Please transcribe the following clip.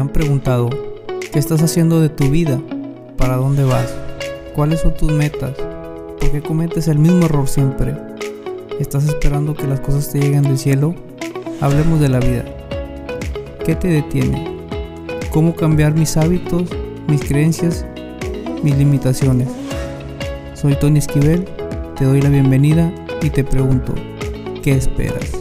han preguntado, ¿qué estás haciendo de tu vida? ¿Para dónde vas? ¿Cuáles son tus metas? ¿Por qué cometes el mismo error siempre? ¿Estás esperando que las cosas te lleguen del cielo? Hablemos de la vida. ¿Qué te detiene? ¿Cómo cambiar mis hábitos, mis creencias, mis limitaciones? Soy Tony Esquivel, te doy la bienvenida y te pregunto, ¿qué esperas?